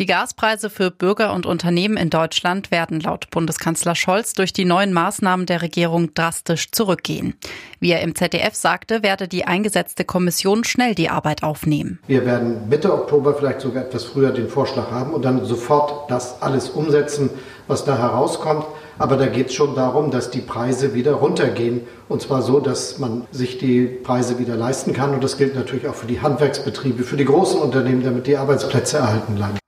Die Gaspreise für Bürger und Unternehmen in Deutschland werden laut Bundeskanzler Scholz durch die neuen Maßnahmen der Regierung drastisch zurückgehen. Wie er im ZDF sagte, werde die eingesetzte Kommission schnell die Arbeit aufnehmen. Wir werden Mitte Oktober vielleicht sogar etwas früher den Vorschlag haben und dann sofort das alles umsetzen, was da herauskommt. Aber da geht es schon darum, dass die Preise wieder runtergehen. Und zwar so, dass man sich die Preise wieder leisten kann. Und das gilt natürlich auch für die Handwerksbetriebe, für die großen Unternehmen, damit die Arbeitsplätze erhalten bleiben.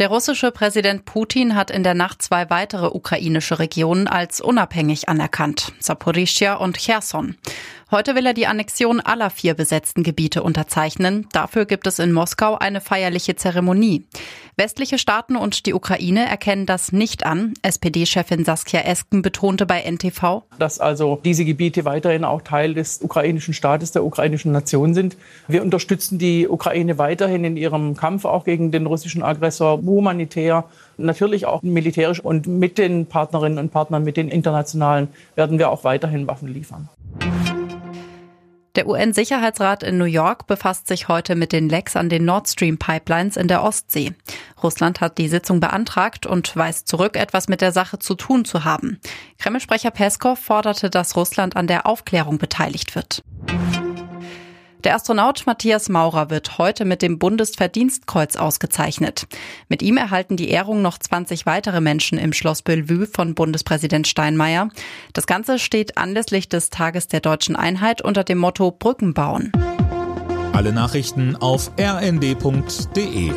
Der russische Präsident Putin hat in der Nacht zwei weitere ukrainische Regionen als unabhängig anerkannt, Saporischia und Cherson. Heute will er die Annexion aller vier besetzten Gebiete unterzeichnen. Dafür gibt es in Moskau eine feierliche Zeremonie. Westliche Staaten und die Ukraine erkennen das nicht an. SPD-Chefin Saskia Esken betonte bei NTV, dass also diese Gebiete weiterhin auch Teil des ukrainischen Staates, der ukrainischen Nation sind. Wir unterstützen die Ukraine weiterhin in ihrem Kampf auch gegen den russischen Aggressor, humanitär, natürlich auch militärisch und mit den Partnerinnen und Partnern, mit den internationalen werden wir auch weiterhin Waffen liefern. Der UN-Sicherheitsrat in New York befasst sich heute mit den Lecks an den Nord Stream Pipelines in der Ostsee. Russland hat die Sitzung beantragt und weist zurück, etwas mit der Sache zu tun zu haben. Kreml-Sprecher Peskov forderte, dass Russland an der Aufklärung beteiligt wird. Der Astronaut Matthias Maurer wird heute mit dem Bundesverdienstkreuz ausgezeichnet. Mit ihm erhalten die Ehrung noch 20 weitere Menschen im Schloss Bellevue von Bundespräsident Steinmeier. Das Ganze steht anlässlich des Tages der deutschen Einheit unter dem Motto Brücken bauen. Alle Nachrichten auf rnd.de